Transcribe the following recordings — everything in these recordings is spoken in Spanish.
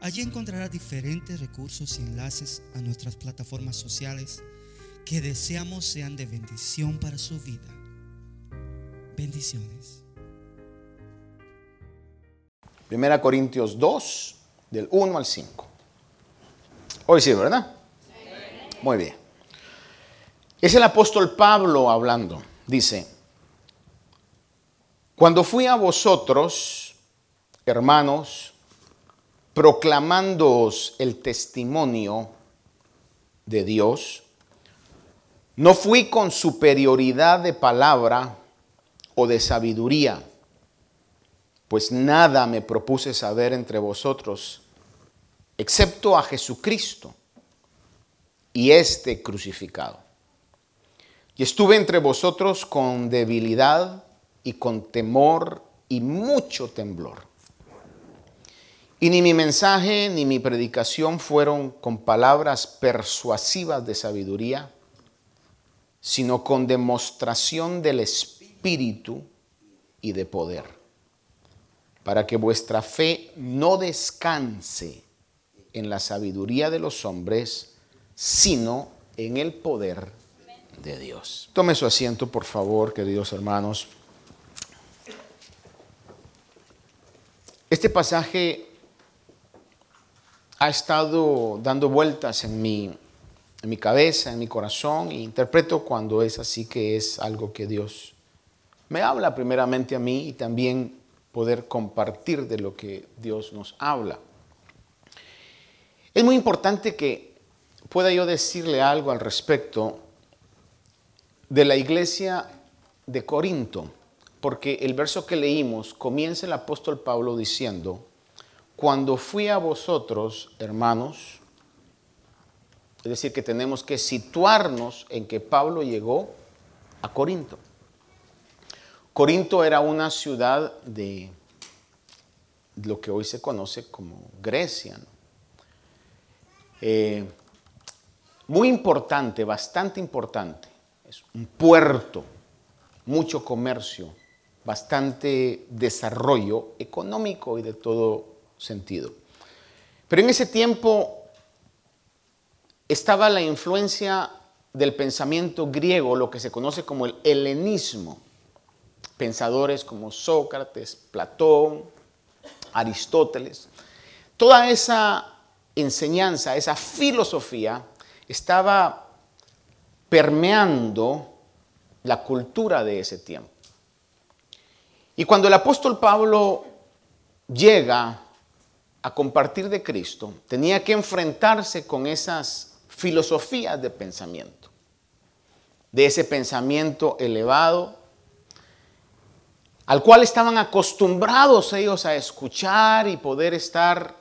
Allí encontrará diferentes recursos y enlaces a nuestras plataformas sociales que deseamos sean de bendición para su vida. Bendiciones. Primera Corintios 2, del 1 al 5. Hoy sí, ¿verdad? Muy bien. Es el apóstol Pablo hablando. Dice, cuando fui a vosotros, hermanos, proclamándoos el testimonio de Dios, no fui con superioridad de palabra o de sabiduría, pues nada me propuse saber entre vosotros, excepto a Jesucristo y este crucificado. Y estuve entre vosotros con debilidad y con temor y mucho temblor. Y ni mi mensaje ni mi predicación fueron con palabras persuasivas de sabiduría, sino con demostración del Espíritu y de poder, para que vuestra fe no descanse en la sabiduría de los hombres, sino en el poder de Dios. Tome su asiento, por favor, queridos hermanos. Este pasaje ha estado dando vueltas en mi, en mi cabeza, en mi corazón, e interpreto cuando es así que es algo que Dios me habla primeramente a mí y también poder compartir de lo que Dios nos habla. Es muy importante que pueda yo decirle algo al respecto de la iglesia de Corinto, porque el verso que leímos comienza el apóstol Pablo diciendo, cuando fui a vosotros, hermanos, es decir, que tenemos que situarnos en que Pablo llegó a Corinto. Corinto era una ciudad de lo que hoy se conoce como Grecia. Eh, muy importante, bastante importante. Es un puerto, mucho comercio, bastante desarrollo económico y de todo sentido. Pero en ese tiempo estaba la influencia del pensamiento griego, lo que se conoce como el helenismo. Pensadores como Sócrates, Platón, Aristóteles. Toda esa enseñanza, esa filosofía estaba permeando la cultura de ese tiempo. Y cuando el apóstol Pablo llega a compartir de Cristo, tenía que enfrentarse con esas filosofías de pensamiento, de ese pensamiento elevado, al cual estaban acostumbrados ellos a escuchar y poder estar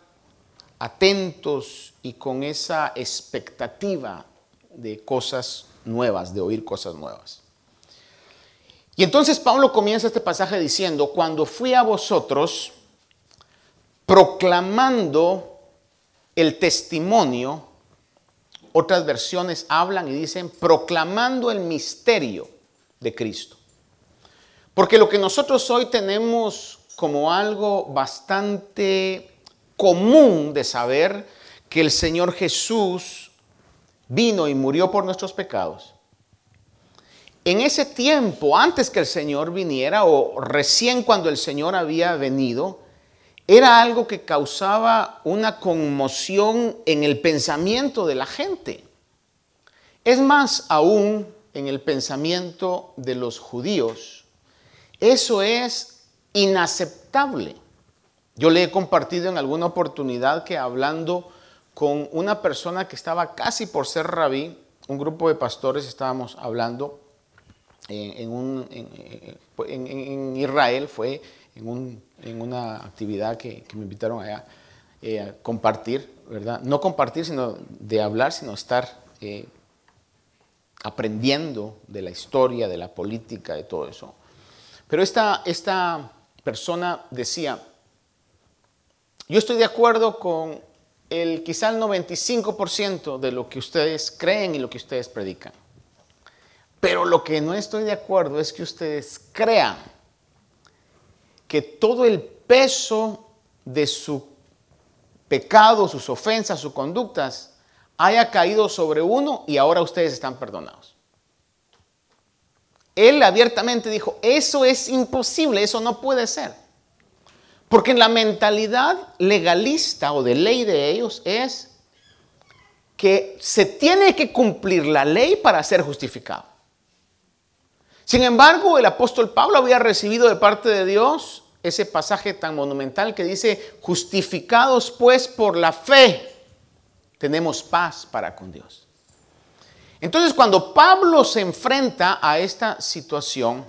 atentos y con esa expectativa de cosas nuevas, de oír cosas nuevas. Y entonces Pablo comienza este pasaje diciendo, cuando fui a vosotros, proclamando el testimonio. Otras versiones hablan y dicen proclamando el misterio de Cristo. Porque lo que nosotros hoy tenemos como algo bastante común de saber que el Señor Jesús vino y murió por nuestros pecados. En ese tiempo, antes que el Señor viniera o recién cuando el Señor había venido, era algo que causaba una conmoción en el pensamiento de la gente. Es más aún en el pensamiento de los judíos. Eso es inaceptable. Yo le he compartido en alguna oportunidad que hablando con una persona que estaba casi por ser rabí, un grupo de pastores estábamos hablando en, en Israel, fue en, una actividad que, me invitaron allá. eh, compartir, ¿verdad? No compartir, sino de hablar, sino estar eh, aprendiendo de la historia, de la política, de todo eso. Pero esta, esta persona decía, yo estoy de acuerdo con el quizá el 95% de lo que ustedes creen y lo que ustedes predican. Pero lo que no estoy de acuerdo es que ustedes crean que todo el peso de su pecado, sus ofensas, sus conductas, haya caído sobre uno y ahora ustedes están perdonados. Él abiertamente dijo, eso es imposible, eso no puede ser. Porque en la mentalidad legalista o de ley de ellos es que se tiene que cumplir la ley para ser justificado. Sin embargo, el apóstol Pablo había recibido de parte de Dios ese pasaje tan monumental que dice, justificados pues por la fe, tenemos paz para con Dios. Entonces, cuando Pablo se enfrenta a esta situación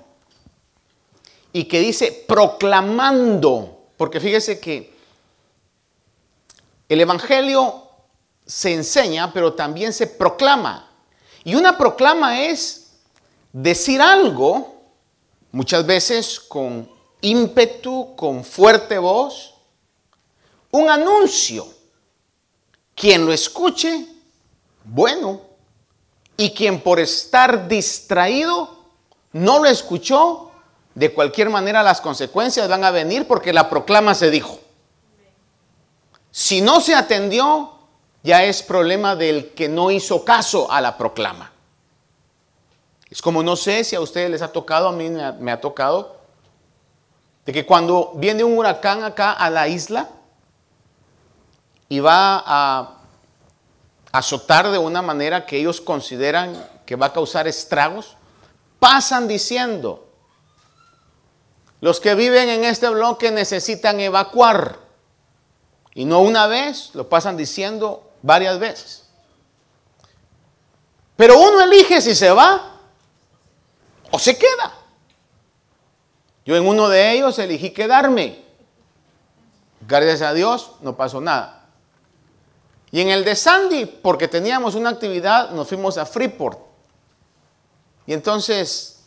y que dice proclamando, porque fíjese que el Evangelio se enseña, pero también se proclama. Y una proclama es decir algo, muchas veces con ímpetu, con fuerte voz, un anuncio. Quien lo escuche, bueno, y quien por estar distraído no lo escuchó, de cualquier manera las consecuencias van a venir porque la proclama se dijo. Si no se atendió, ya es problema del que no hizo caso a la proclama. Es como no sé si a ustedes les ha tocado, a mí me ha, me ha tocado de que cuando viene un huracán acá a la isla y va a azotar de una manera que ellos consideran que va a causar estragos, pasan diciendo, los que viven en este bloque necesitan evacuar. Y no una vez, lo pasan diciendo varias veces. Pero uno elige si se va o se queda. Yo en uno de ellos elegí quedarme. Gracias a Dios no pasó nada. Y en el de Sandy, porque teníamos una actividad, nos fuimos a Freeport. Y entonces,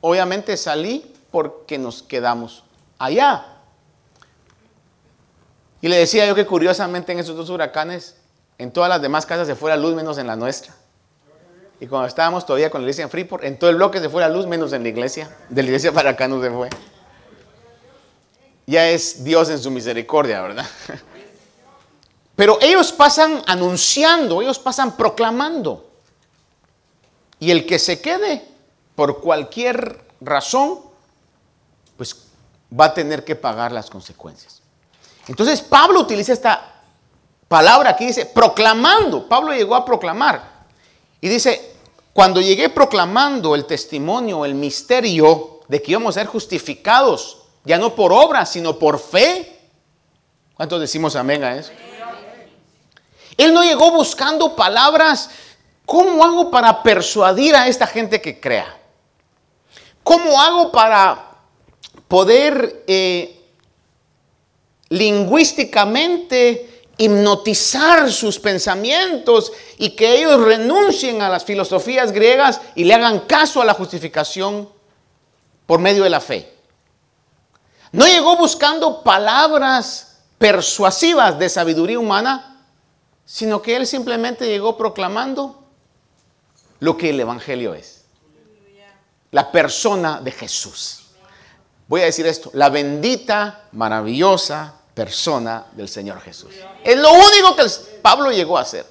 obviamente salí porque nos quedamos allá. Y le decía yo que curiosamente en esos dos huracanes, en todas las demás casas se fue la luz menos en la nuestra. Y cuando estábamos todavía con la iglesia en Freeport, en todo el bloque se fue la luz, menos en la iglesia. De la iglesia para acá no se fue. Ya es Dios en su misericordia, ¿verdad? Pero ellos pasan anunciando, ellos pasan proclamando. Y el que se quede por cualquier razón, pues va a tener que pagar las consecuencias. Entonces Pablo utiliza esta palabra aquí, dice, proclamando. Pablo llegó a proclamar. Y dice, cuando llegué proclamando el testimonio, el misterio de que íbamos a ser justificados, ya no por obra, sino por fe. ¿Cuántos decimos amén a eso? Él no llegó buscando palabras, ¿cómo hago para persuadir a esta gente que crea? ¿Cómo hago para poder eh, lingüísticamente hipnotizar sus pensamientos y que ellos renuncien a las filosofías griegas y le hagan caso a la justificación por medio de la fe. No llegó buscando palabras persuasivas de sabiduría humana, sino que él simplemente llegó proclamando lo que el Evangelio es. La persona de Jesús. Voy a decir esto, la bendita, maravillosa, persona del Señor Jesús. Es lo único que Pablo llegó a hacer.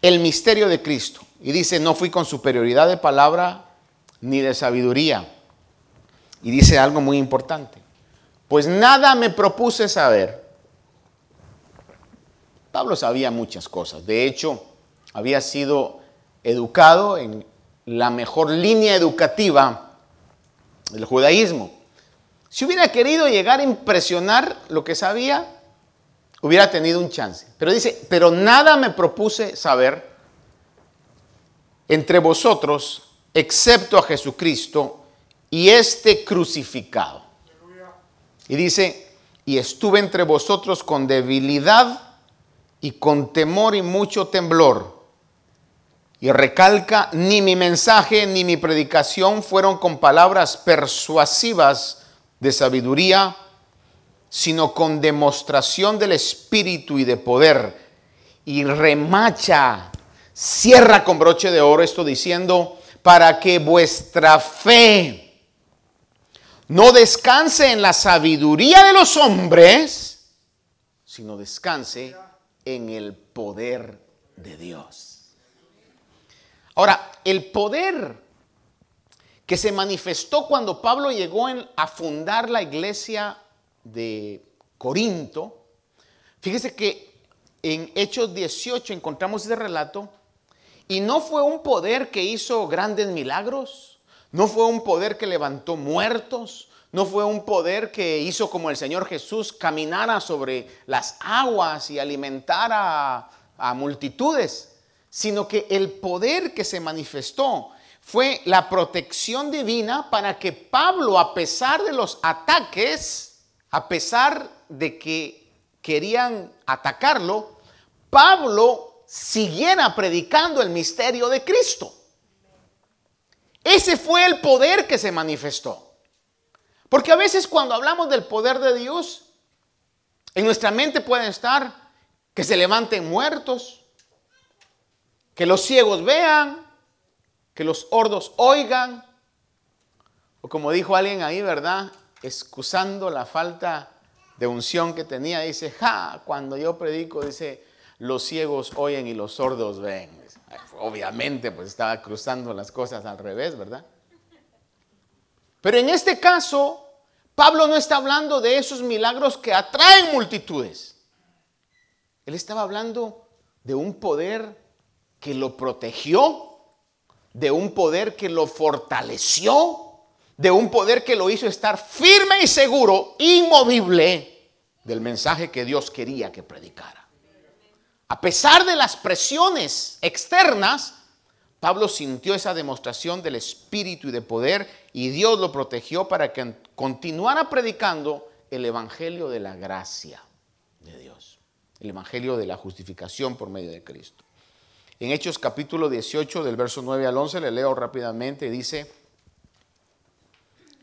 El misterio de Cristo. Y dice, no fui con superioridad de palabra ni de sabiduría. Y dice algo muy importante. Pues nada me propuse saber. Pablo sabía muchas cosas. De hecho, había sido educado en la mejor línea educativa del judaísmo. Si hubiera querido llegar a impresionar lo que sabía, hubiera tenido un chance. Pero dice, pero nada me propuse saber entre vosotros, excepto a Jesucristo y este crucificado. Y dice, y estuve entre vosotros con debilidad y con temor y mucho temblor. Y recalca, ni mi mensaje ni mi predicación fueron con palabras persuasivas de sabiduría, sino con demostración del Espíritu y de poder. Y remacha, cierra con broche de oro esto diciendo, para que vuestra fe no descanse en la sabiduría de los hombres, sino descanse en el poder de Dios. Ahora, el poder que se manifestó cuando Pablo llegó a fundar la iglesia de Corinto, fíjese que en Hechos 18 encontramos ese relato, y no fue un poder que hizo grandes milagros, no fue un poder que levantó muertos, no fue un poder que hizo como el Señor Jesús caminara sobre las aguas y alimentara a multitudes sino que el poder que se manifestó fue la protección divina para que Pablo, a pesar de los ataques, a pesar de que querían atacarlo, Pablo siguiera predicando el misterio de Cristo. Ese fue el poder que se manifestó. Porque a veces cuando hablamos del poder de Dios, en nuestra mente pueden estar que se levanten muertos, que los ciegos vean, que los hordos oigan, o como dijo alguien ahí, ¿verdad? Excusando la falta de unción que tenía, dice, ja, cuando yo predico, dice, los ciegos oyen y los sordos ven. Obviamente, pues estaba cruzando las cosas al revés, ¿verdad? Pero en este caso, Pablo no está hablando de esos milagros que atraen multitudes. Él estaba hablando de un poder que lo protegió, de un poder que lo fortaleció, de un poder que lo hizo estar firme y seguro, inmovible del mensaje que Dios quería que predicara. A pesar de las presiones externas, Pablo sintió esa demostración del espíritu y de poder y Dios lo protegió para que continuara predicando el evangelio de la gracia de Dios, el evangelio de la justificación por medio de Cristo. En Hechos capítulo 18 del verso 9 al 11 le leo rápidamente, dice,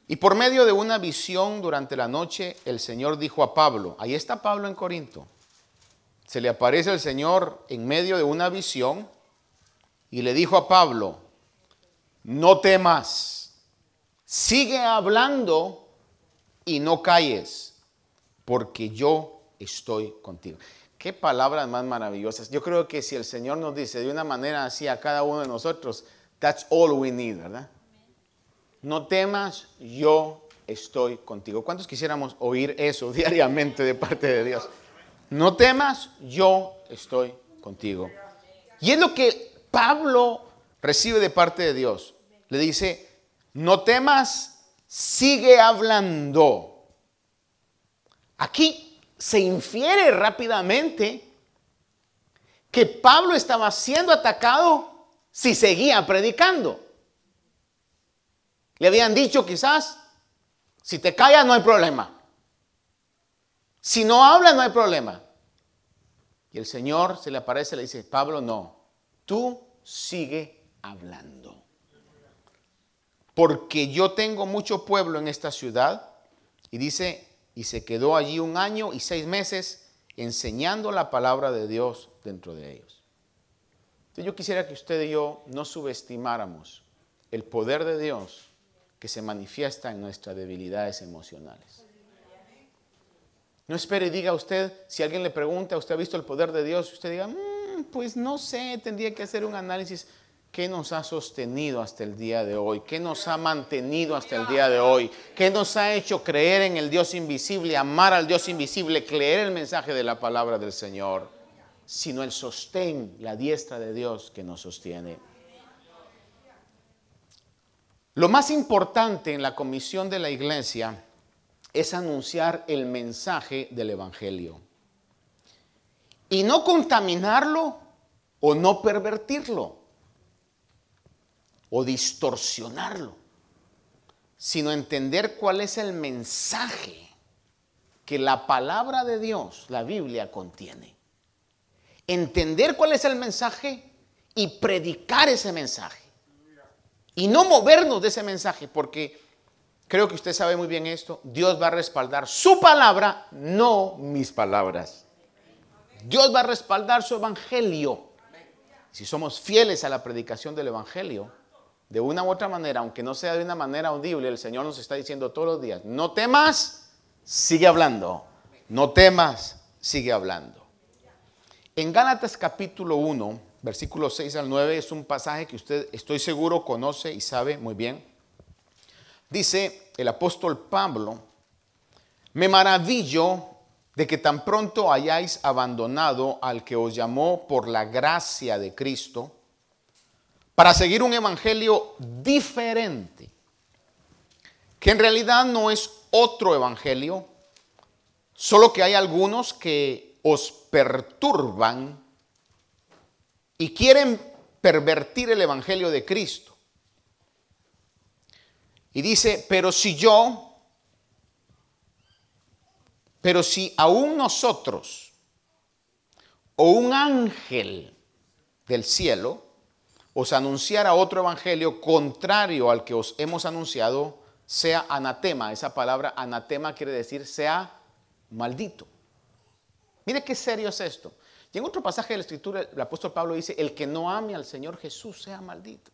y por medio de una visión durante la noche el Señor dijo a Pablo, ahí está Pablo en Corinto, se le aparece el Señor en medio de una visión y le dijo a Pablo, no temas, sigue hablando y no calles, porque yo estoy contigo. Qué palabras más maravillosas. Yo creo que si el Señor nos dice de una manera así a cada uno de nosotros, that's all we need, ¿verdad? No temas, yo estoy contigo. ¿Cuántos quisiéramos oír eso diariamente de parte de Dios? No temas, yo estoy contigo. Y es lo que Pablo recibe de parte de Dios. Le dice, no temas, sigue hablando. Aquí se infiere rápidamente que Pablo estaba siendo atacado si seguía predicando. Le habían dicho quizás, si te callas no hay problema. Si no hablas no hay problema. Y el Señor se le aparece y le dice, Pablo, no, tú sigue hablando. Porque yo tengo mucho pueblo en esta ciudad. Y dice, y se quedó allí un año y seis meses enseñando la palabra de Dios dentro de ellos. Entonces yo quisiera que usted y yo no subestimáramos el poder de Dios que se manifiesta en nuestras debilidades emocionales. No espere y diga usted, si alguien le pregunta, ¿usted ha visto el poder de Dios? Usted diga, mm, pues no sé, tendría que hacer un análisis. ¿Qué nos ha sostenido hasta el día de hoy? ¿Qué nos ha mantenido hasta el día de hoy? ¿Qué nos ha hecho creer en el Dios invisible, amar al Dios invisible, creer el mensaje de la palabra del Señor? Sino el sostén, la diestra de Dios que nos sostiene. Lo más importante en la comisión de la iglesia es anunciar el mensaje del Evangelio. Y no contaminarlo o no pervertirlo o distorsionarlo, sino entender cuál es el mensaje que la palabra de Dios, la Biblia, contiene. Entender cuál es el mensaje y predicar ese mensaje. Y no movernos de ese mensaje, porque creo que usted sabe muy bien esto, Dios va a respaldar su palabra, no mis palabras. Dios va a respaldar su evangelio. Si somos fieles a la predicación del evangelio, de una u otra manera, aunque no sea de una manera audible, el Señor nos está diciendo todos los días, no temas, sigue hablando. No temas, sigue hablando. En Gálatas capítulo 1, versículos 6 al 9, es un pasaje que usted estoy seguro conoce y sabe muy bien. Dice el apóstol Pablo, me maravillo de que tan pronto hayáis abandonado al que os llamó por la gracia de Cristo para seguir un evangelio diferente, que en realidad no es otro evangelio, solo que hay algunos que os perturban y quieren pervertir el evangelio de Cristo. Y dice, pero si yo, pero si aún nosotros o un ángel del cielo, os anunciara otro evangelio contrario al que os hemos anunciado, sea anatema. Esa palabra anatema quiere decir sea maldito. Mire qué serio es esto. Y en otro pasaje de la escritura, el apóstol Pablo dice, el que no ame al Señor Jesús sea maldito.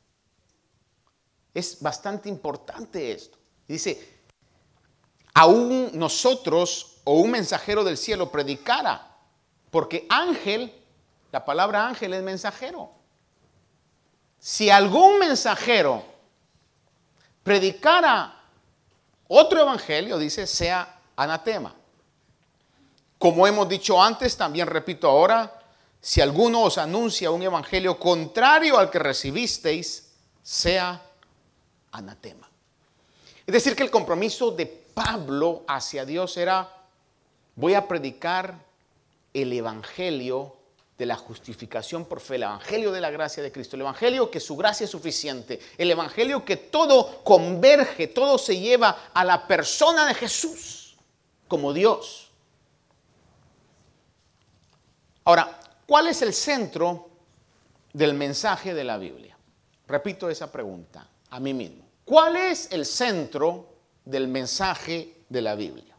Es bastante importante esto. Dice, aún nosotros o un mensajero del cielo predicara, porque ángel, la palabra ángel es mensajero. Si algún mensajero predicara otro evangelio, dice, sea anatema. Como hemos dicho antes, también repito ahora, si alguno os anuncia un evangelio contrario al que recibisteis, sea anatema. Es decir, que el compromiso de Pablo hacia Dios era, voy a predicar el evangelio de la justificación por fe, el Evangelio de la gracia de Cristo, el Evangelio que su gracia es suficiente, el Evangelio que todo converge, todo se lleva a la persona de Jesús como Dios. Ahora, ¿cuál es el centro del mensaje de la Biblia? Repito esa pregunta a mí mismo. ¿Cuál es el centro del mensaje de la Biblia?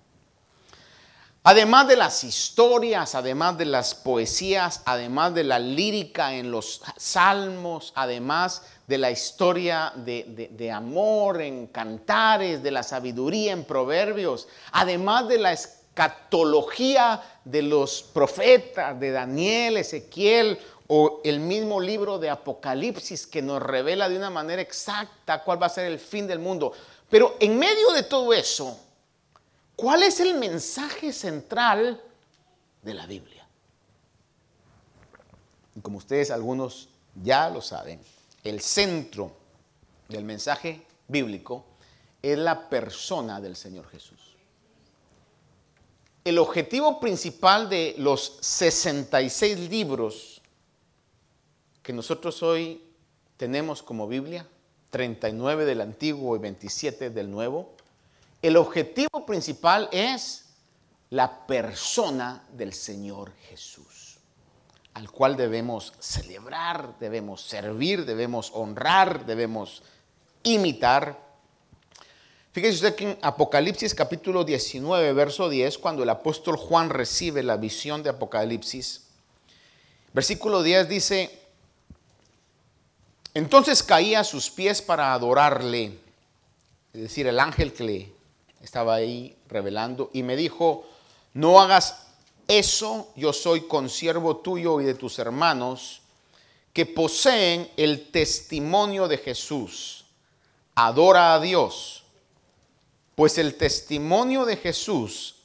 Además de las historias, además de las poesías, además de la lírica en los salmos, además de la historia de, amor en cantares, de la sabiduría en proverbios, además de la escatología de los profetas, de Daniel, Ezequiel o el mismo libro de Apocalipsis que nos revela de una manera exacta cuál va a ser el fin del mundo. Pero en medio de todo eso, ¿Cuál es el mensaje central de la Biblia? Y como ustedes algunos ya lo saben, el centro del mensaje bíblico es la persona del Señor Jesús. El objetivo principal de los 66 libros que nosotros hoy tenemos como Biblia, 39 del Antiguo y 27 del Nuevo, el objetivo principal es la persona del Señor Jesús, al cual debemos celebrar, debemos servir, debemos honrar, debemos imitar. Fíjese usted que en Apocalipsis capítulo 19, verso 10, cuando el apóstol Juan recibe la visión de Apocalipsis, versículo 10 dice, entonces caía a sus pies para adorarle, es decir, el ángel que le estaba ahí revelando, y me dijo, no hagas eso, yo soy consiervo tuyo y de tus hermanos que poseen el testimonio de Jesús. Adora a Dios, pues el testimonio de Jesús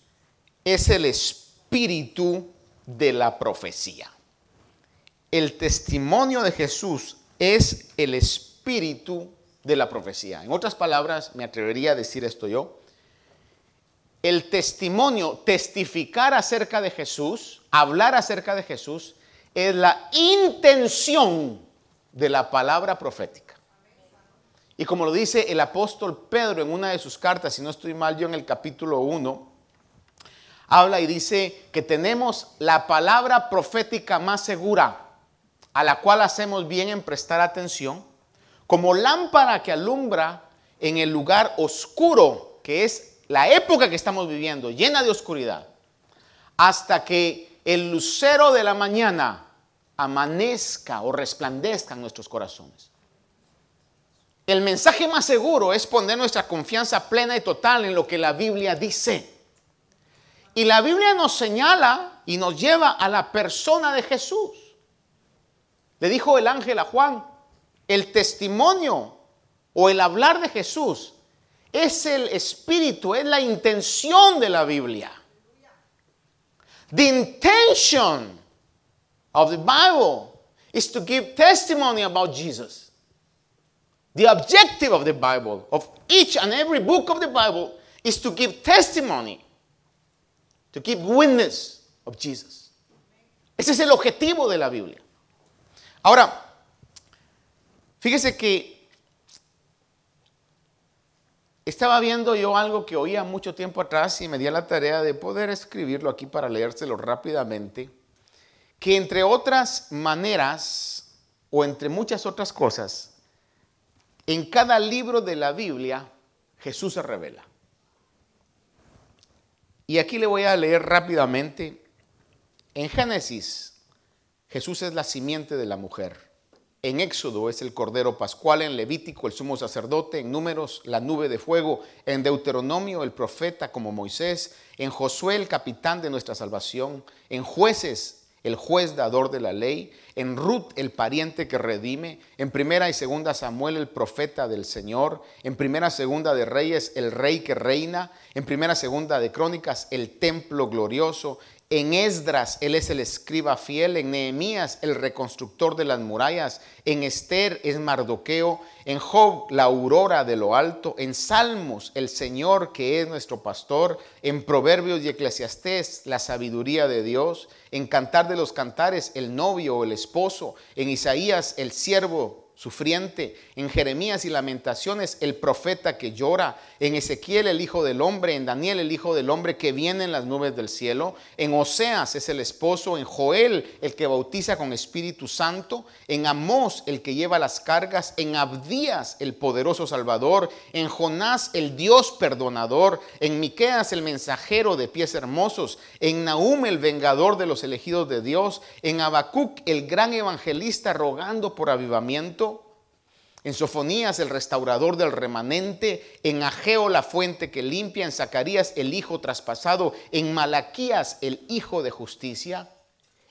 es el espíritu de la profecía. El testimonio de Jesús es el espíritu de la profecía. En otras palabras, me atrevería a decir esto yo, el testimonio, testificar acerca de Jesús, hablar acerca de Jesús, es la intención de la palabra profética. Y como lo dice el apóstol Pedro en una de sus cartas, si no estoy mal yo en el capítulo 1, habla y dice que tenemos la palabra profética más segura, a la cual hacemos bien en prestar atención, como lámpara que alumbra en el lugar oscuro, que es la época que estamos viviendo, llena de oscuridad, hasta que el lucero de la mañana amanezca o resplandezca en nuestros corazones. El mensaje más seguro es poner nuestra confianza plena y total en lo que la Biblia dice. Y la Biblia nos señala y nos lleva a la persona de Jesús. Le dijo el ángel a Juan, el testimonio o el hablar de Jesús es el espíritu, es la intención de la Biblia. The intention of the Bible is to give testimony about Jesus. The objective of the Bible, of each and every book of the Bible, is to give testimony, to give witness of Jesus. Ese es el objetivo de la Biblia. Ahora, fíjese que estaba viendo yo algo que oía mucho tiempo atrás y me di la tarea de poder escribirlo aquí para leérselo rápidamente, que entre otras maneras o entre muchas otras cosas, en cada libro de la Biblia Jesús se revela. Y aquí le voy a leer rápidamente. En Génesis, Jesús es la simiente de la mujer. En Éxodo es el Cordero Pascual, en Levítico el sumo sacerdote, en Números la nube de fuego, en Deuteronomio el profeta como Moisés, en Josué el capitán de nuestra salvación, en Jueces el juez dador de la ley, en Ruth el pariente que redime, en primera y segunda Samuel el profeta del Señor, en primera segunda de Reyes el rey que reina, en primera segunda de Crónicas el templo glorioso, en Esdras él es el escriba fiel, en Nehemías el reconstructor de las murallas, en Esther es Mardoqueo, en Job la aurora de lo alto, en Salmos el Señor que es nuestro pastor, en Proverbios y Eclesiastés la sabiduría de Dios, en Cantar de los Cantares el novio o el esposo, en Isaías el siervo sufriente, en Jeremías y Lamentaciones el profeta que llora, en Ezequiel el hijo del hombre, en Daniel el hijo del hombre que viene en las nubes del cielo, en Oseas es el esposo, en Joel el que bautiza con Espíritu Santo, en Amós el que lleva las cargas, en Abdías el poderoso Salvador, en Jonás el Dios perdonador, en Miqueas el mensajero de pies hermosos, en Nahum el vengador de los elegidos de Dios, en Habacuc el gran evangelista rogando por avivamiento, en Sofonías el restaurador del remanente, en Ageo la fuente que limpia, en Zacarías el hijo traspasado, en Malaquías el hijo de justicia.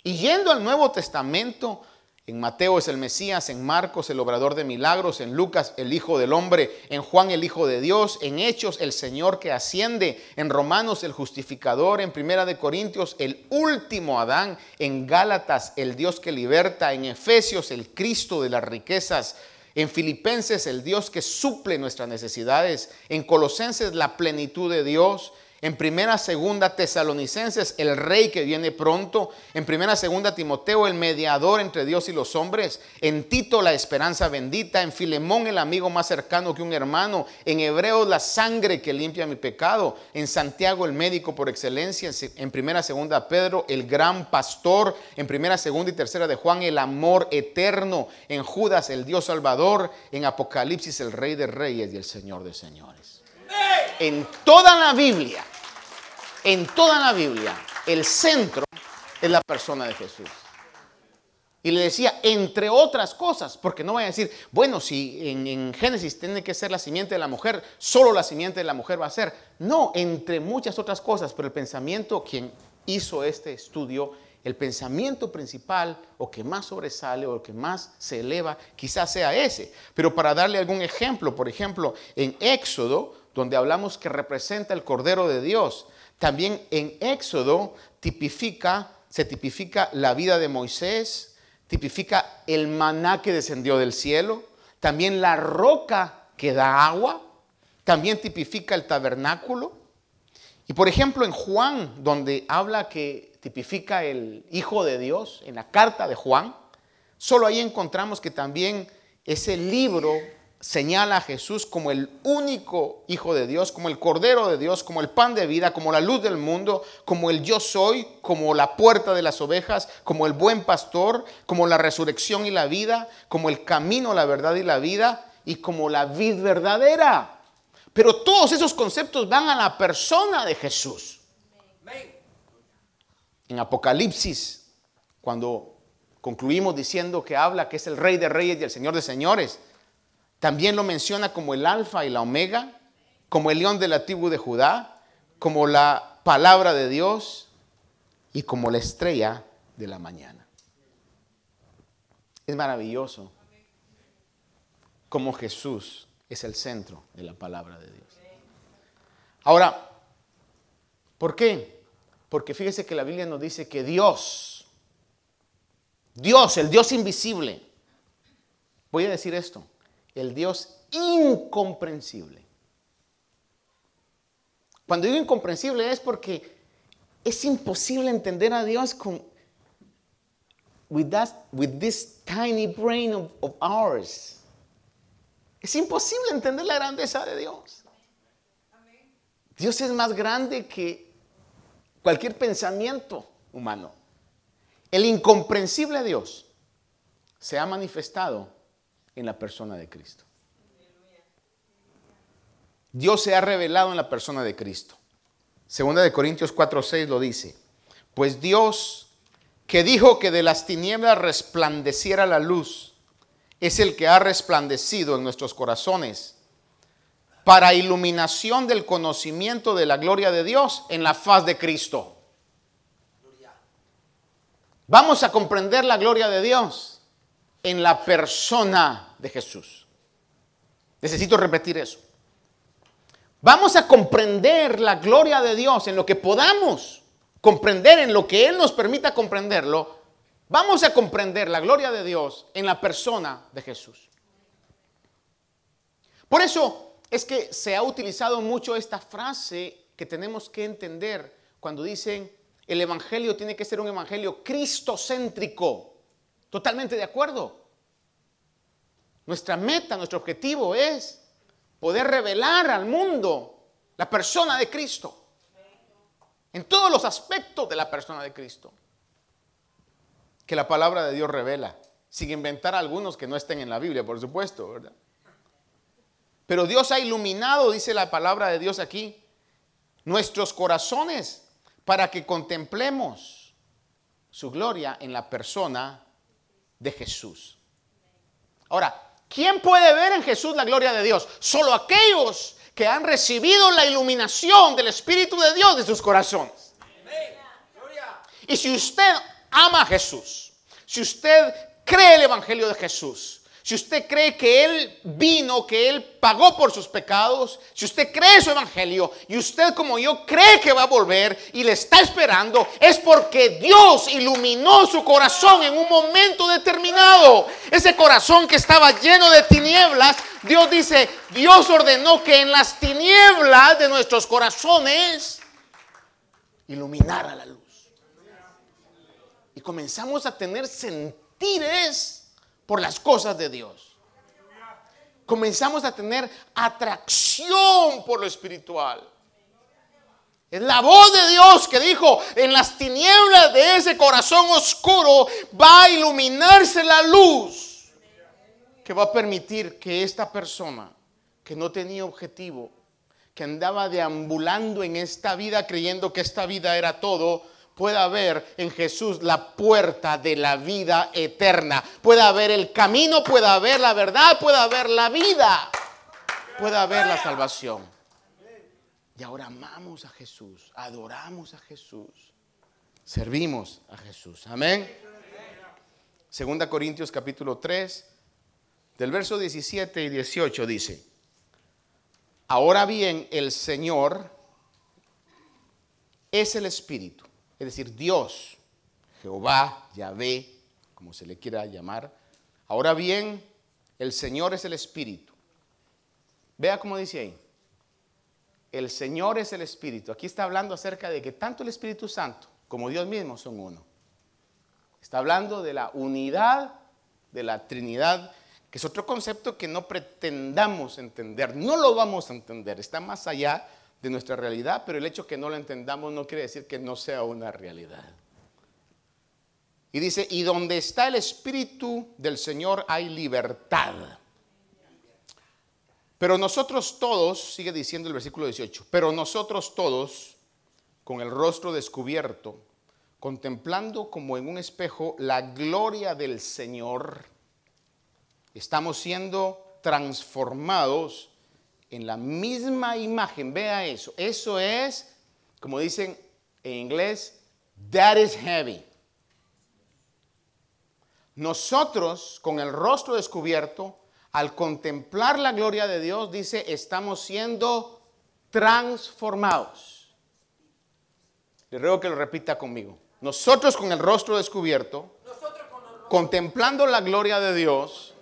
Y yendo al Nuevo Testamento, en Mateo es el Mesías, en Marcos el obrador de milagros, en Lucas el Hijo del Hombre, en Juan el Hijo de Dios, en Hechos el Señor que asciende, en Romanos el justificador, en Primera de Corintios el último Adán, en Gálatas el Dios que liberta, en Efesios el Cristo de las riquezas, en Filipenses el Dios que suple nuestras necesidades. En Colosenses la plenitud de Dios. En primera, segunda Tesalonicenses, el rey que viene pronto. En primera, segunda Timoteo, el mediador entre Dios y los hombres. En Tito, la esperanza bendita. En Filemón, el amigo más cercano que un hermano. En Hebreos, la sangre que limpia mi pecado. En Santiago, el médico por excelencia. En primera, segunda Pedro, el gran pastor. En primera, segunda y tercera de Juan, el amor eterno. En Judas, el Dios salvador. En Apocalipsis, el rey de reyes y el Señor de señores. En toda la Biblia en toda la Biblia, el centro es la persona de Jesús. Y le decía, entre otras cosas, porque no voy a decir, bueno, si en, Génesis tiene que ser la simiente de la mujer, solo la simiente de la mujer va a ser. No, entre muchas otras cosas, pero el pensamiento, quien hizo este estudio, el pensamiento principal o que más sobresale o que más se eleva, quizás sea ese. Pero para darle algún ejemplo, por ejemplo, en Éxodo, donde hablamos que representa el Cordero de Dios, también en Éxodo tipifica, se tipifica la vida de Moisés, tipifica el maná que descendió del cielo, también la roca que da agua, también tipifica el tabernáculo. Y por ejemplo en Juan, donde habla que tipifica el Hijo de Dios, en la carta de Juan, solo ahí encontramos que también ese libro señala a Jesús como el único Hijo de Dios, como el Cordero de Dios, como el pan de vida, como la luz del mundo, como el yo soy, como la puerta de las ovejas, como el buen pastor, como la resurrección y la vida, como el camino, la verdad y la vida, y como la vid verdadera. Pero todos esos conceptos van a la persona de Jesús. En Apocalipsis, cuando concluimos diciendo que habla que es el rey de reyes y el señor de señores, también lo menciona como el alfa y la omega, como el león de la tribu de Judá, como la palabra de Dios y como la estrella de la mañana. Es maravilloso como Jesús es el centro de la palabra de Dios. Ahora, ¿por qué? Porque fíjese que la Biblia nos dice que Dios, Dios, el Dios invisible, voy a decir esto, el Dios incomprensible. Cuando digo incomprensible es porque es imposible entender a Dios con with, this tiny brain of, of ours. Es imposible entender la grandeza de Dios. Dios es más grande que cualquier pensamiento humano. El incomprensible Dios se ha manifestado en la persona de Cristo. Dios se ha revelado en la persona de Cristo. Segunda de Corintios 4:6 lo dice. Pues Dios que dijo que de las tinieblas resplandeciera la luz, es el que ha resplandecido en nuestros corazones para iluminación del conocimiento de la gloria de Dios en la faz de Cristo. Vamos a comprender la gloria de Dios en la persona de Jesús. Necesito repetir eso. Vamos a comprender la gloria de Dios en lo que podamos comprender, en lo que Él nos permita comprenderlo. Vamos a comprender la gloria de Dios en la persona de Jesús. Por eso es que se ha utilizado mucho esta frase que tenemos que entender cuando dicen el Evangelio tiene que ser un Evangelio cristocéntrico. Totalmente de acuerdo. Nuestra meta, nuestro objetivo es poder revelar al mundo la persona de Cristo. En todos los aspectos de la persona de Cristo. Que la palabra de Dios revela. Sin inventar algunos que no estén en la Biblia, por supuesto, ¿verdad? Pero Dios ha iluminado, dice la palabra de Dios aquí, nuestros corazones para que contemplemos su gloria en la persona de Jesús. Ahora, ¿Quién puede ver en Jesús la gloria de Dios? Solo aquellos que han recibido la iluminación del Espíritu de Dios de sus corazones. Y si usted ama a Jesús, si usted cree el Evangelio de Jesús, si usted cree que Él vino, que Él pagó por sus pecados, si usted cree su evangelio y usted como yo cree que va a volver y le está esperando, es porque Dios iluminó su corazón en un momento determinado. Ese corazón que estaba lleno de tinieblas, Dios dice, Dios ordenó que en las tinieblas de nuestros corazones iluminara la luz. Y comenzamos a tener sentires por las cosas de Dios. Comenzamos a tener atracción por lo espiritual. Es la voz de Dios que dijo, en las tinieblas de ese corazón oscuro va a iluminarse la luz que va a permitir que esta persona que no tenía objetivo, que andaba deambulando en esta vida creyendo que esta vida era todo, pueda ver en Jesús la puerta de la vida eterna. Pueda ver el camino, pueda ver la verdad, pueda ver la vida, pueda ver la salvación. Y ahora amamos a Jesús, adoramos a Jesús, servimos a Jesús. Amén. Segunda Corintios capítulo 3, del verso 17 y 18 dice, ahora bien el Señor es el Espíritu es decir, Dios, Jehová, Yahvé, como se le quiera llamar. Ahora bien, el Señor es el Espíritu. Vea cómo dice ahí. El Señor es el Espíritu. Aquí está hablando acerca de que tanto el Espíritu Santo como Dios mismo son uno. Está hablando de la unidad de la Trinidad que es otro concepto que no pretendamos entender, no lo vamos a entender, está más allá de nuestra realidad, pero el hecho que no lo entendamos no quiere decir que no sea una realidad. Y dice, y donde está el Espíritu del Señor hay libertad. Pero nosotros todos, sigue diciendo el versículo 18, pero nosotros todos, con el rostro descubierto, contemplando como en un espejo la gloria del Señor, estamos siendo transformados en la misma imagen. Vea eso. Eso es, como dicen en inglés, that is heavy. Nosotros, con el rostro descubierto, al contemplar la gloria de Dios, dice, estamos siendo transformados. Le ruego que lo repita conmigo. Nosotros con el rostro descubierto, contemplando la gloria de Dios,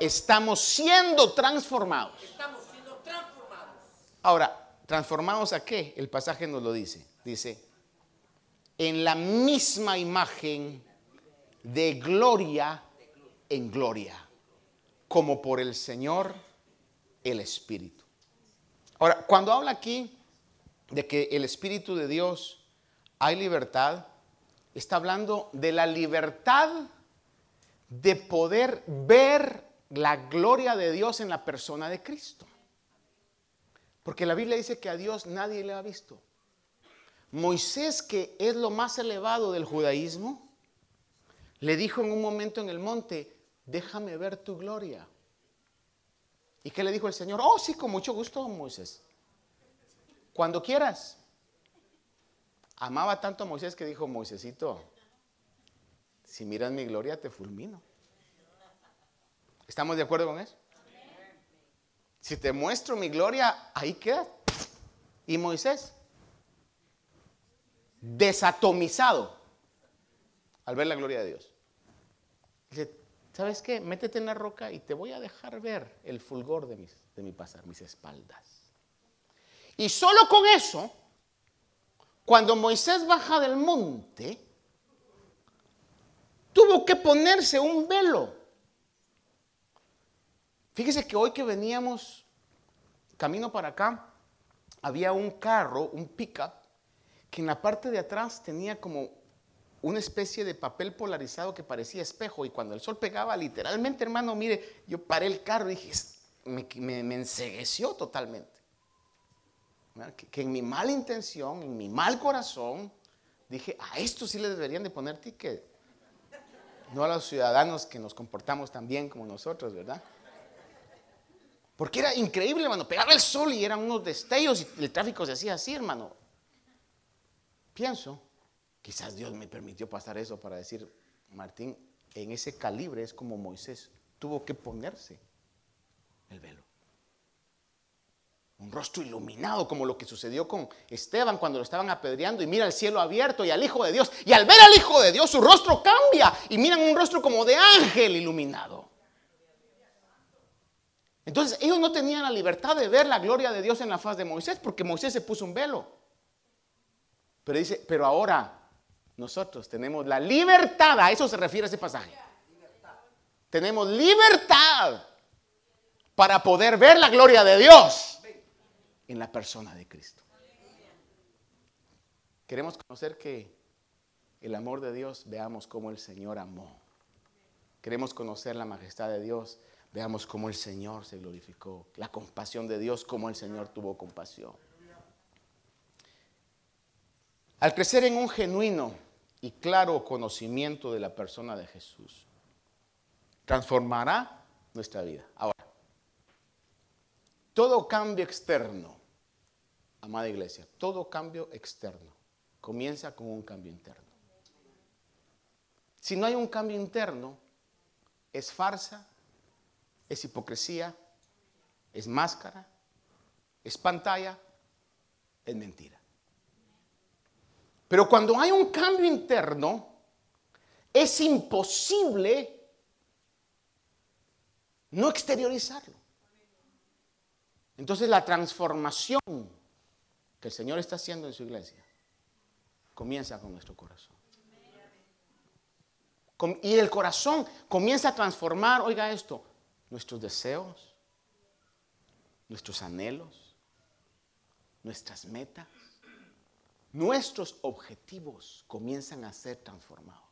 estamos siendo transformados. Ahora, ¿transformados a qué? El pasaje nos lo dice. Dice, en la misma imagen de gloria en gloria, como por el Señor el Espíritu. Ahora, cuando habla aquí de que el Espíritu de Dios hay libertad, está hablando de la libertad de poder ver la gloria de Dios en la persona de Cristo. Porque la Biblia dice que a Dios nadie le ha visto. Moisés, que es lo más elevado del judaísmo, le dijo en un momento en el monte, déjame ver tu gloria. ¿Y qué le dijo el Señor? Oh, sí, con mucho gusto, Moisés. Cuando quieras. Amaba tanto a Moisés que dijo, Moisésito, si miras mi gloria te fulmino. ¿Estamos de acuerdo con eso? Si te muestro mi gloria, ahí queda. Y Moisés, desatomizado al ver la gloria de Dios. Dice, ¿sabes qué? Métete en la roca y te voy a dejar ver el fulgor de, mis, de mi pasar, mis espaldas. Y solo con eso, cuando Moisés baja del monte, tuvo que ponerse un velo Fíjese que hoy que veníamos camino para acá, había un carro, un pickup, que en la parte de atrás tenía como una especie de papel polarizado que parecía espejo y cuando el sol pegaba, literalmente, hermano, mire, yo paré el carro y dije, me, me, ensegueció totalmente. Que, que, en mi mala intención, en mi mal corazón, dije, a esto sí le deberían de poner ticket. No a los ciudadanos que nos comportamos tan bien como nosotros, ¿verdad? Porque era increíble, hermano. Pegaba el sol y eran unos destellos y el tráfico se hacía así, hermano. Pienso, quizás Dios me permitió pasar eso para decir, Martín, en ese calibre es como Moisés tuvo que ponerse el velo. Un rostro iluminado, como lo que sucedió con Esteban cuando lo estaban apedreando y mira el cielo abierto y al Hijo de Dios. Y al ver al Hijo de Dios, su rostro cambia y miran un rostro como de ángel iluminado. Entonces ellos no tenían la libertad de ver la gloria de Dios en la faz de Moisés porque Moisés se puso un velo. Pero dice, pero ahora nosotros tenemos la libertad, a eso se refiere ese pasaje. Tenemos libertad para poder ver la gloria de Dios en la persona de Cristo. Queremos conocer que el amor de Dios, veamos cómo el Señor amó. Queremos conocer la majestad de Dios, Veamos cómo el Señor se glorificó, la compasión de Dios, cómo el Señor tuvo compasión. Al crecer en un genuino y claro conocimiento de la persona de Jesús, transformará nuestra vida. Ahora, todo cambio externo, amada iglesia, todo cambio externo comienza con un cambio interno. Si no hay un cambio interno, es farsa, es hipocresía, es máscara, es pantalla, es mentira. Pero cuando hay un cambio interno, es imposible no exteriorizarlo. Entonces la transformación que el Señor está haciendo en su iglesia comienza con nuestro corazón. Y el corazón comienza a transformar, oiga esto, nuestros deseos, nuestros anhelos, nuestras metas, nuestros objetivos comienzan a ser transformados.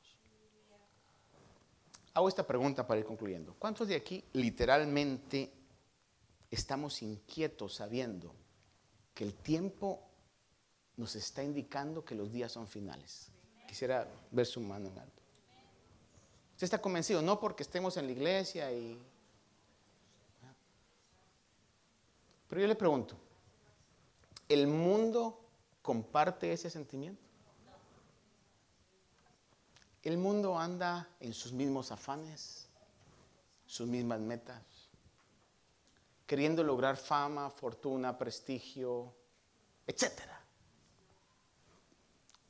Hago esta pregunta para ir concluyendo. ¿Cuántos de aquí literalmente estamos inquietos sabiendo que el tiempo nos está indicando que los días son finales? Quisiera ver su mano en alto. Usted está convencido, no porque estemos en la iglesia y... Pero yo le pregunto, ¿el mundo comparte ese sentimiento? El mundo anda en sus mismos afanes, sus mismas metas, queriendo lograr fama, fortuna, prestigio, etcétera.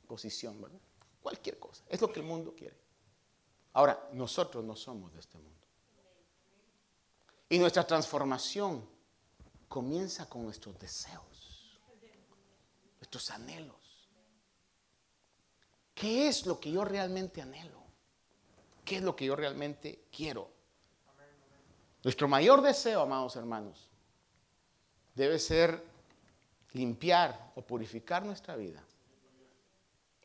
Posición, ¿verdad? Cualquier cosa. Es lo que el mundo quiere. Ahora, nosotros no somos de este mundo. Y nuestra transformación comienza con nuestros deseos, nuestros anhelos. ¿Qué es lo que yo realmente anhelo? ¿Qué es lo que yo realmente quiero? Nuestro mayor deseo, amados hermanos, debe ser limpiar o purificar nuestra vida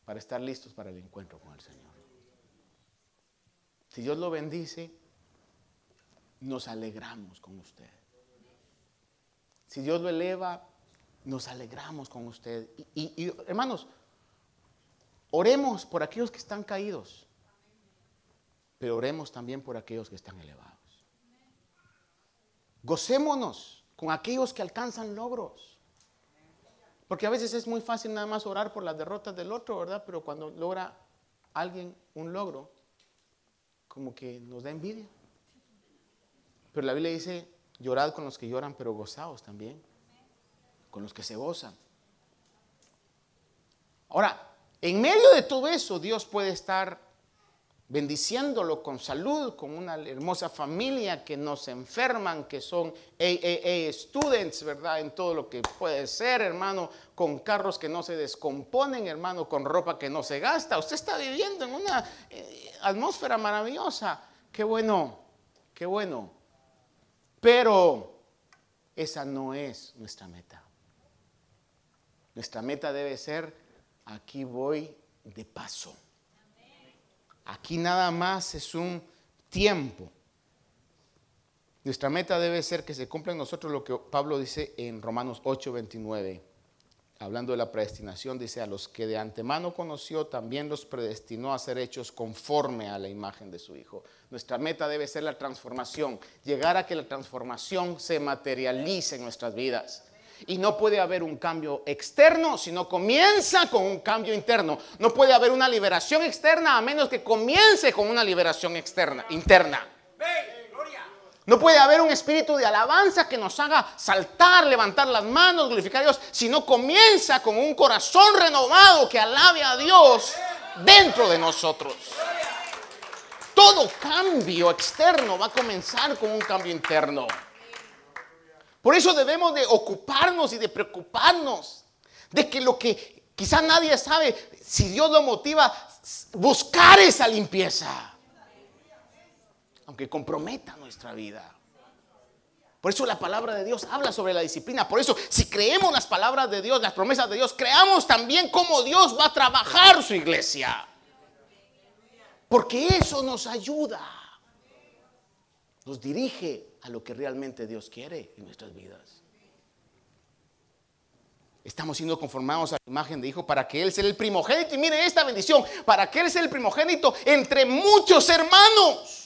para estar listos para el encuentro con el Señor. Si Dios lo bendice, nos alegramos con usted. Si Dios lo eleva, nos alegramos con usted. Y, hermanos, Oremos por aquellos que están caídos, pero oremos también por aquellos que están elevados. Gocémonos con aquellos que alcanzan logros. Porque a veces es muy fácil nada más orar por las derrotas del otro, ¿verdad? Pero cuando logra alguien un logro, como que nos da envidia. Pero la Biblia dice, llorad con los que lloran, pero gozaos también, con los que se gozan. Ahora, en medio de todo eso, Dios puede estar bendiciéndolo con salud, con una hermosa familia que no se enferman, que son AAA students, ¿verdad? En todo lo que puede ser, hermano, con carros que no se descomponen, hermano, con ropa que no se gasta. Usted está viviendo en una eh, atmósfera maravillosa. Qué bueno, qué bueno. Pero esa no es nuestra meta. Nuestra meta debe ser aquí voy de paso. Aquí nada más es un tiempo. Nuestra meta debe ser que se cumpla en nosotros lo que Pablo dice en Romanos 8, 29. Hablando de la predestinación, dice, a los que de antemano conoció, también los predestinó a ser hechos conforme a la imagen de su Hijo. Nuestra meta debe ser la transformación, llegar a que la transformación se materialice en nuestras vidas. Y no puede haber un cambio externo si no comienza con un cambio interno. No puede haber una liberación externa a menos que comience con una liberación externa, interna. No puede haber un espíritu de alabanza que nos haga saltar, levantar las manos, glorificar a Dios, si no comienza con un corazón renovado que alabe a Dios dentro de nosotros. Todo cambio externo va a comenzar con un cambio interno. Por eso debemos de ocuparnos y de preocuparnos de que lo que quizá nadie sabe, si Dios lo motiva, buscar esa limpieza. Aunque comprometa nuestra vida. Por eso la palabra de Dios habla sobre la disciplina. Por eso, si creemos las palabras de Dios, las promesas de Dios, creamos también cómo Dios va a trabajar su iglesia. Porque eso nos ayuda. Nos dirige a lo que realmente Dios quiere en nuestras vidas. Estamos siendo conformados a la imagen de Hijo para que Él sea el primogénito. Y mire esta bendición, para que Él sea el primogénito entre muchos hermanos.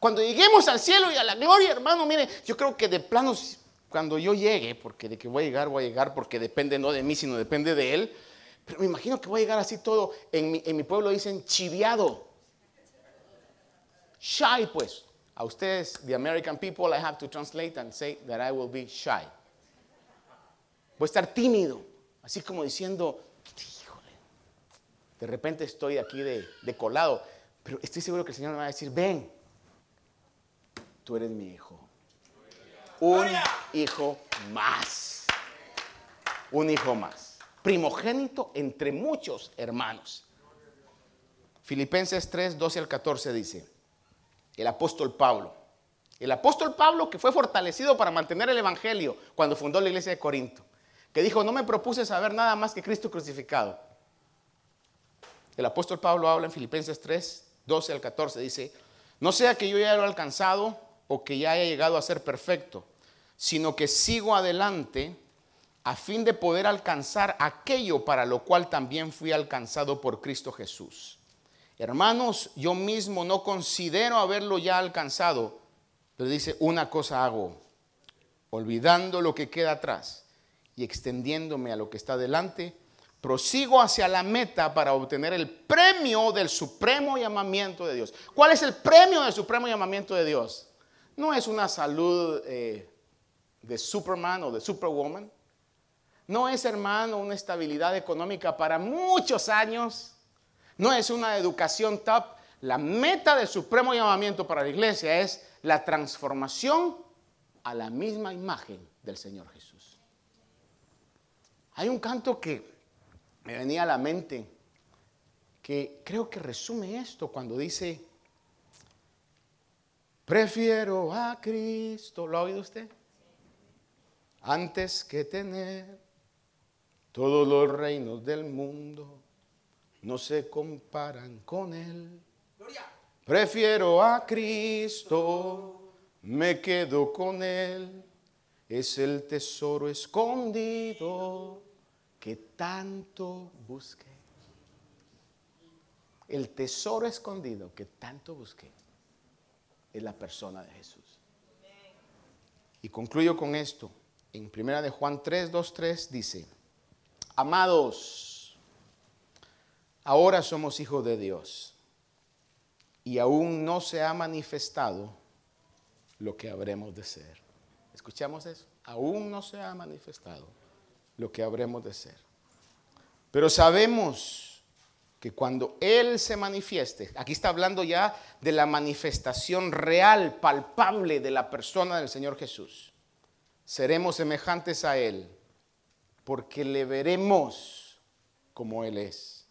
Cuando lleguemos al cielo y a la gloria, hermano, mire, yo creo que de planos, cuando yo llegue, porque de que voy a llegar, voy a llegar, porque depende no de mí, sino depende de Él. Pero me imagino que voy a llegar así todo, en mi, en mi pueblo dicen chiviado. Shy, pues. A ustedes, the American people, I have to translate and say that I will be shy. Voy a estar tímido, así como diciendo, híjole, de repente estoy aquí de, de colado, pero estoy seguro que el Señor me va a decir, ven, tú eres mi hijo. Un hijo más. Un hijo más. Primogénito entre muchos hermanos. Filipenses 3, 12 al 14 dice, el apóstol Pablo, el apóstol Pablo que fue fortalecido para mantener el Evangelio cuando fundó la iglesia de Corinto, que dijo, no me propuse saber nada más que Cristo crucificado. El apóstol Pablo habla en Filipenses 3, 12 al 14, dice, no sea que yo ya lo he alcanzado o que ya haya llegado a ser perfecto, sino que sigo adelante a fin de poder alcanzar aquello para lo cual también fui alcanzado por Cristo Jesús. Hermanos, yo mismo no considero haberlo ya alcanzado, pero dice, una cosa hago, olvidando lo que queda atrás y extendiéndome a lo que está delante, prosigo hacia la meta para obtener el premio del supremo llamamiento de Dios. ¿Cuál es el premio del supremo llamamiento de Dios? No es una salud eh, de Superman o de Superwoman. No es, hermano, una estabilidad económica para muchos años. No es una educación top. La meta del supremo llamamiento para la iglesia es la transformación a la misma imagen del Señor Jesús. Hay un canto que me venía a la mente que creo que resume esto cuando dice, prefiero a Cristo. ¿Lo ha oído usted? Antes que tener todos los reinos del mundo no se comparan con Él. Prefiero a Cristo, me quedo con Él. Es el tesoro escondido que tanto busqué. El tesoro escondido que tanto busqué es la persona de Jesús. Y concluyo con esto. En primera de Juan 3, 2, 3 dice, Amados, ahora somos hijos de Dios y aún no se ha manifestado lo que habremos de ser. ¿Escuchamos eso? Aún no se ha manifestado lo que habremos de ser. Pero sabemos que cuando Él se manifieste, aquí está hablando ya de la manifestación real, palpable de la persona del Señor Jesús, seremos semejantes a Él porque le veremos como Él es.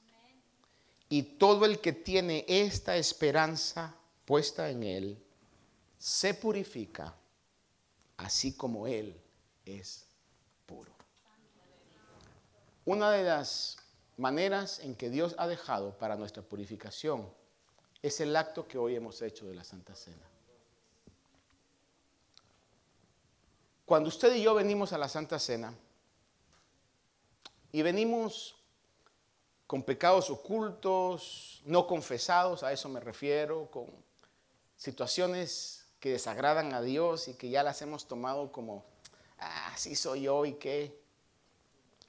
Y todo el que tiene esta esperanza puesta en Él, se purifica, así como Él es puro. Una de las maneras en que Dios ha dejado para nuestra purificación es el acto que hoy hemos hecho de la Santa Cena. Cuando usted y yo venimos a la Santa Cena, y venimos con pecados ocultos, no confesados, a eso me refiero, con situaciones que desagradan a Dios y que ya las hemos tomado como, ah, así soy yo y qué.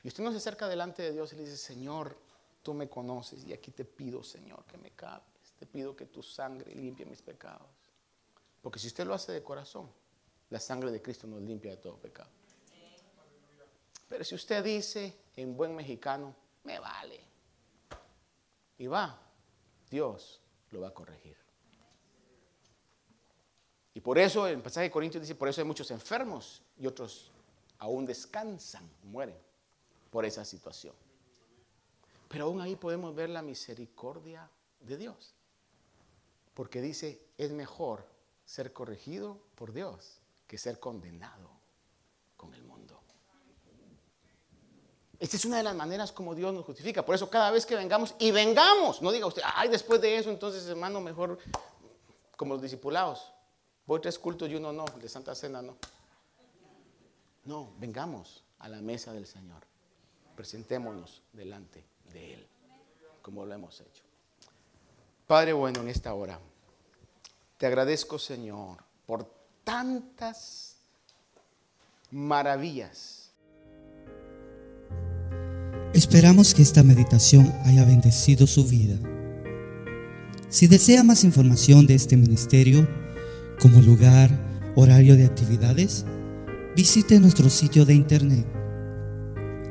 Y usted no se acerca delante de Dios y le dice, Señor, tú me conoces y aquí te pido, Señor, que me capes. Te pido que tu sangre limpie mis pecados. Porque si usted lo hace de corazón, la sangre de Cristo nos limpia de todo pecado. Pero si usted dice en buen mexicano, me vale. Y va, Dios lo va a corregir. Y por eso el pasaje de Corintios dice, por eso hay muchos enfermos y otros aún descansan, mueren por esa situación. Pero aún ahí podemos ver la misericordia de Dios. Porque dice, es mejor ser corregido por Dios que ser condenado con el mundo. Esta es una de las maneras como Dios nos justifica. Por eso cada vez que vengamos, y vengamos, no diga usted, ay, después de eso, entonces hermano, mejor como los discipulados. Voy tres cultos y uno no, de Santa Cena no. No, vengamos a la mesa del Señor. Presentémonos delante de Él, como lo hemos hecho. Padre bueno, en esta hora, te agradezco, Señor, por tantas maravillas Esperamos que esta meditación haya bendecido su vida. Si desea más información de este ministerio, como lugar, horario de actividades, visite nuestro sitio de internet.